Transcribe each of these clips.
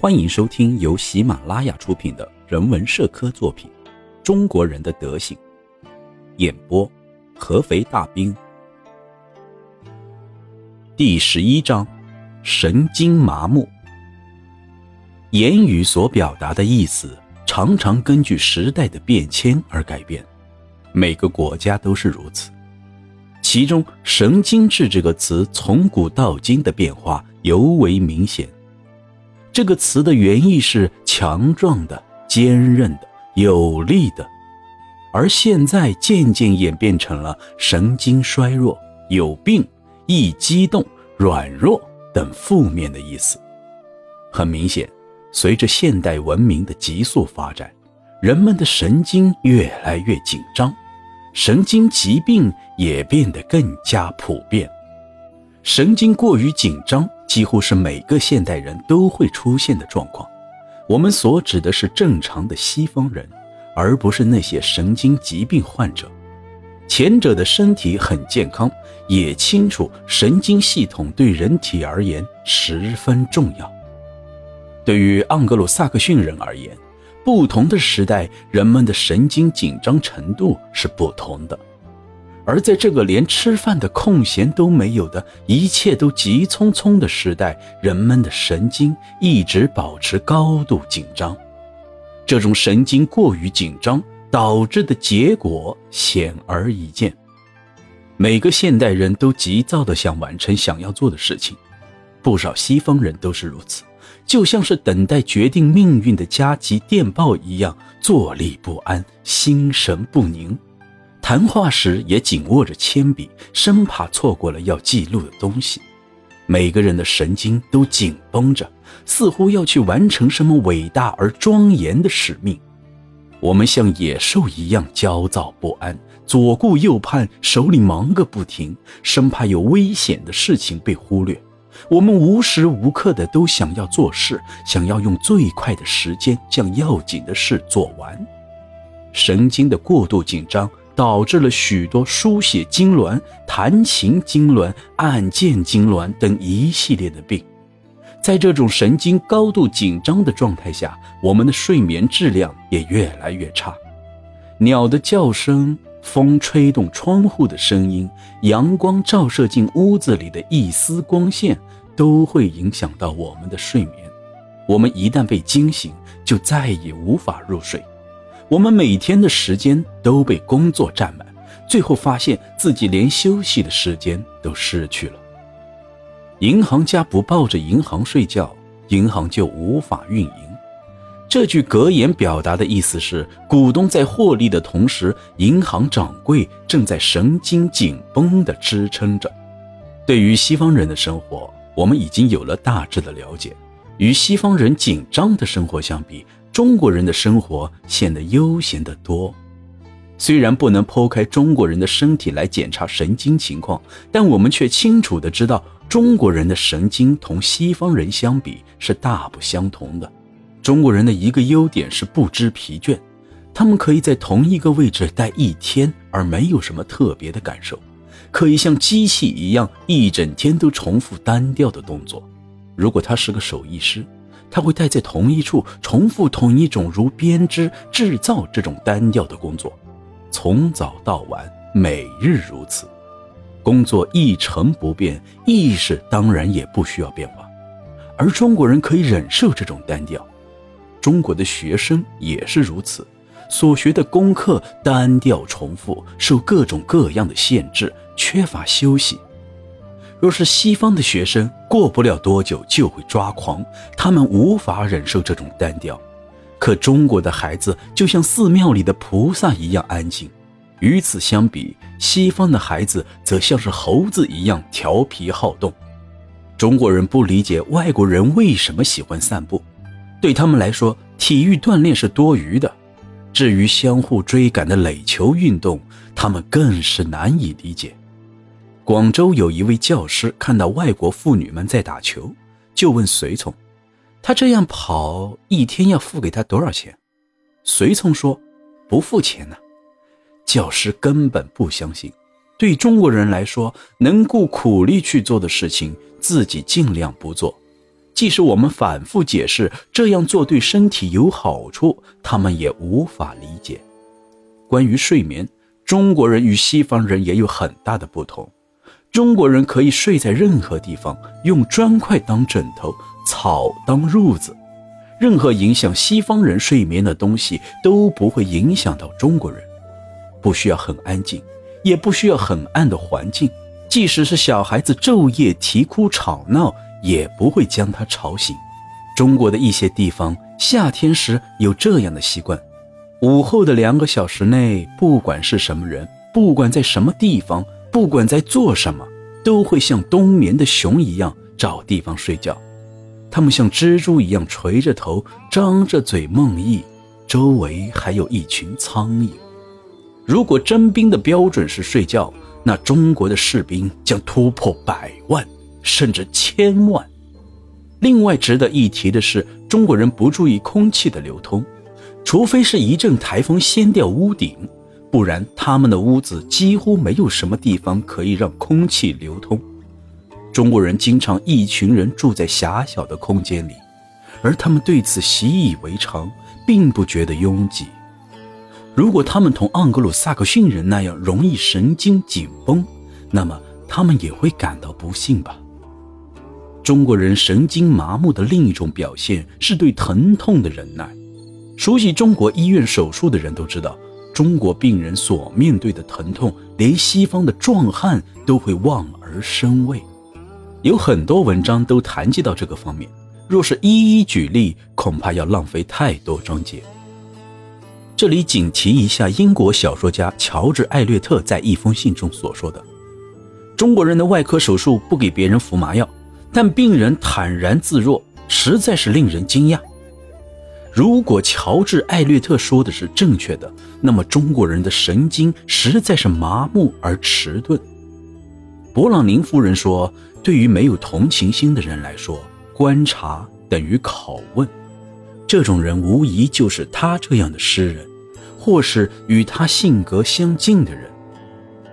欢迎收听由喜马拉雅出品的人文社科作品《中国人的德行》，演播：合肥大兵。第十一章：神经麻木。言语所表达的意思，常常根据时代的变迁而改变，每个国家都是如此。其中，“神经质”这个词从古到今的变化尤为明显。这个词的原意是强壮的、坚韧的、有力的，而现在渐渐演变成了神经衰弱、有病、易激动、软弱等负面的意思。很明显，随着现代文明的急速发展，人们的神经越来越紧张，神经疾病也变得更加普遍。神经过于紧张。几乎是每个现代人都会出现的状况。我们所指的是正常的西方人，而不是那些神经疾病患者。前者的身体很健康，也清楚神经系统对人体而言十分重要。对于盎格鲁撒克逊人而言，不同的时代，人们的神经紧张程度是不同的。而在这个连吃饭的空闲都没有的一切都急匆匆的时代，人们的神经一直保持高度紧张。这种神经过于紧张导致的结果显而易见。每个现代人都急躁地想完成想要做的事情，不少西方人都是如此，就像是等待决定命运的加急电报一样，坐立不安，心神不宁。谈话时也紧握着铅笔，生怕错过了要记录的东西。每个人的神经都紧绷着，似乎要去完成什么伟大而庄严的使命。我们像野兽一样焦躁不安，左顾右盼，手里忙个不停，生怕有危险的事情被忽略。我们无时无刻的都想要做事，想要用最快的时间将要紧的事做完。神经的过度紧张。导致了许多书写痉挛、弹琴痉挛、按键痉挛等一系列的病。在这种神经高度紧张的状态下，我们的睡眠质量也越来越差。鸟的叫声、风吹动窗户的声音、阳光照射进屋子里的一丝光线，都会影响到我们的睡眠。我们一旦被惊醒，就再也无法入睡。我们每天的时间都被工作占满，最后发现自己连休息的时间都失去了。银行家不抱着银行睡觉，银行就无法运营。这句格言表达的意思是，股东在获利的同时，银行掌柜正在神经紧绷地支撑着。对于西方人的生活，我们已经有了大致的了解。与西方人紧张的生活相比，中国人的生活显得悠闲得多。虽然不能剖开中国人的身体来检查神经情况，但我们却清楚地知道，中国人的神经同西方人相比是大不相同的。中国人的一个优点是不知疲倦，他们可以在同一个位置待一天而没有什么特别的感受，可以像机器一样一整天都重复单调的动作。如果他是个手艺师。他会待在同一处，重复同一种如编织、制造这种单调的工作，从早到晚，每日如此，工作一成不变，意识当然也不需要变化。而中国人可以忍受这种单调，中国的学生也是如此，所学的功课单调重复，受各种各样的限制，缺乏休息。若是西方的学生，过不了多久就会抓狂，他们无法忍受这种单调。可中国的孩子就像寺庙里的菩萨一样安静，与此相比，西方的孩子则像是猴子一样调皮好动。中国人不理解外国人为什么喜欢散步，对他们来说，体育锻炼是多余的。至于相互追赶的垒球运动，他们更是难以理解。广州有一位教师看到外国妇女们在打球，就问随从：“他这样跑一天要付给他多少钱？”随从说：“不付钱呢。”教师根本不相信，对中国人来说，能够苦力去做的事情，自己尽量不做。即使我们反复解释这样做对身体有好处，他们也无法理解。关于睡眠，中国人与西方人也有很大的不同。中国人可以睡在任何地方，用砖块当枕头，草当褥子，任何影响西方人睡眠的东西都不会影响到中国人。不需要很安静，也不需要很暗的环境，即使是小孩子昼夜啼哭吵闹。也不会将他吵醒。中国的一些地方夏天时有这样的习惯：午后的两个小时内，不管是什么人，不管在什么地方，不管在做什么，都会像冬眠的熊一样找地方睡觉。他们像蜘蛛一样垂着头，张着嘴梦呓，周围还有一群苍蝇。如果征兵的标准是睡觉，那中国的士兵将突破百万。甚至千万。另外值得一提的是，中国人不注意空气的流通，除非是一阵台风掀掉屋顶，不然他们的屋子几乎没有什么地方可以让空气流通。中国人经常一群人住在狭小的空间里，而他们对此习以为常，并不觉得拥挤。如果他们同盎格鲁撒克逊人那样容易神经紧绷，那么他们也会感到不幸吧。中国人神经麻木的另一种表现是对疼痛的忍耐。熟悉中国医院手术的人都知道，中国病人所面对的疼痛，连西方的壮汉都会望而生畏。有很多文章都谈及到这个方面，若是一一举例，恐怕要浪费太多章节。这里仅提一下英国小说家乔治·艾略特在一封信中所说的：“中国人的外科手术不给别人服麻药。”但病人坦然自若，实在是令人惊讶。如果乔治·艾略特说的是正确的，那么中国人的神经实在是麻木而迟钝。勃朗宁夫人说：“对于没有同情心的人来说，观察等于拷问。这种人无疑就是他这样的诗人，或是与他性格相近的人。”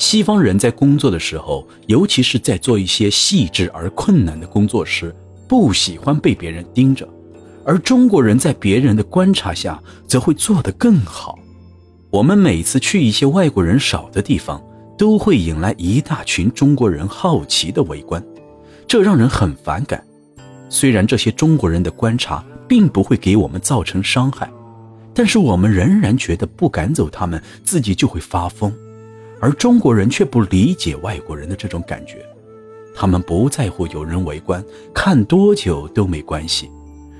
西方人在工作的时候，尤其是在做一些细致而困难的工作时，不喜欢被别人盯着；而中国人在别人的观察下，则会做得更好。我们每次去一些外国人少的地方，都会引来一大群中国人好奇的围观，这让人很反感。虽然这些中国人的观察并不会给我们造成伤害，但是我们仍然觉得不赶走他们，自己就会发疯。而中国人却不理解外国人的这种感觉，他们不在乎有人围观，看多久都没关系。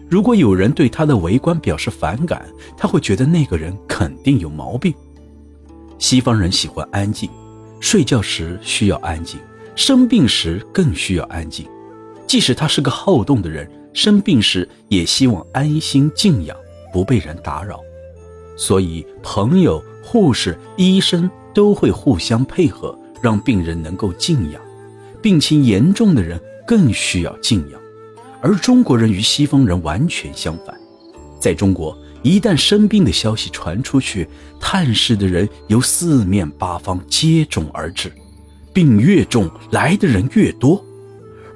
如果有人对他的围观表示反感，他会觉得那个人肯定有毛病。西方人喜欢安静，睡觉时需要安静，生病时更需要安静。即使他是个好动的人，生病时也希望安心静养，不被人打扰。所以，朋友、护士、医生。都会互相配合，让病人能够静养。病情严重的人更需要静养，而中国人与西方人完全相反。在中国，一旦生病的消息传出去，探视的人由四面八方接踵而至，病越重，来的人越多。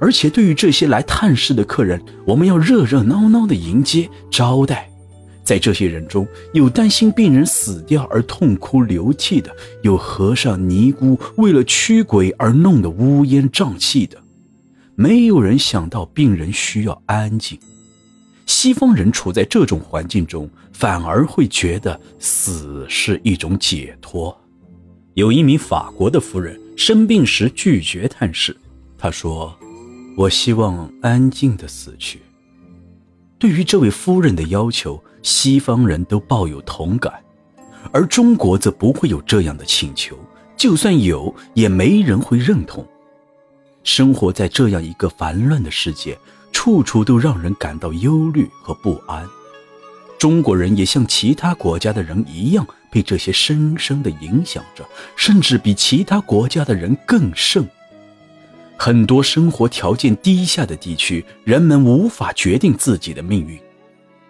而且，对于这些来探视的客人，我们要热热闹闹的迎接招待。在这些人中，有担心病人死掉而痛哭流涕的，有和尚尼姑为了驱鬼而弄得乌烟瘴气的，没有人想到病人需要安静。西方人处在这种环境中，反而会觉得死是一种解脱。有一名法国的夫人生病时拒绝探视，她说：“我希望安静的死去。”对于这位夫人的要求，西方人都抱有同感，而中国则不会有这样的请求。就算有，也没人会认同。生活在这样一个烦乱的世界，处处都让人感到忧虑和不安。中国人也像其他国家的人一样，被这些深深的影响着，甚至比其他国家的人更甚。很多生活条件低下的地区，人们无法决定自己的命运。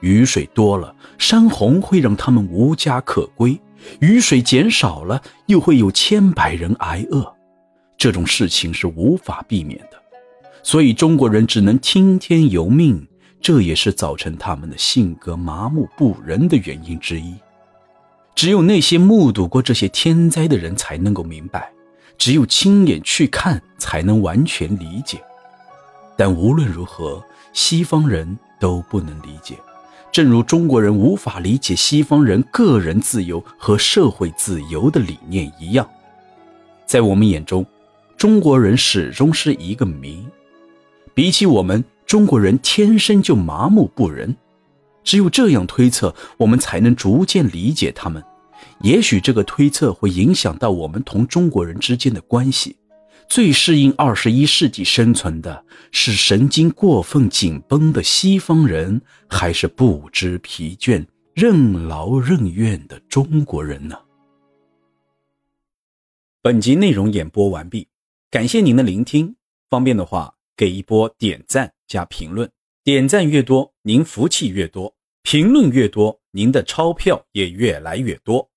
雨水多了，山洪会让他们无家可归；雨水减少了，又会有千百人挨饿。这种事情是无法避免的，所以中国人只能听天由命，这也是造成他们的性格麻木不仁的原因之一。只有那些目睹过这些天灾的人才能够明白，只有亲眼去看才能完全理解。但无论如何，西方人都不能理解，正如中国人无法理解西方人个人自由和社会自由的理念一样。在我们眼中，中国人始终是一个谜。比起我们，中国人天生就麻木不仁。只有这样推测，我们才能逐渐理解他们。也许这个推测会影响到我们同中国人之间的关系。最适应二十一世纪生存的是神经过分紧绷的西方人，还是不知疲倦、任劳任怨的中国人呢？本集内容演播完毕，感谢您的聆听。方便的话，给一波点赞加评论。点赞越多，您福气越多；评论越多，您的钞票也越来越多。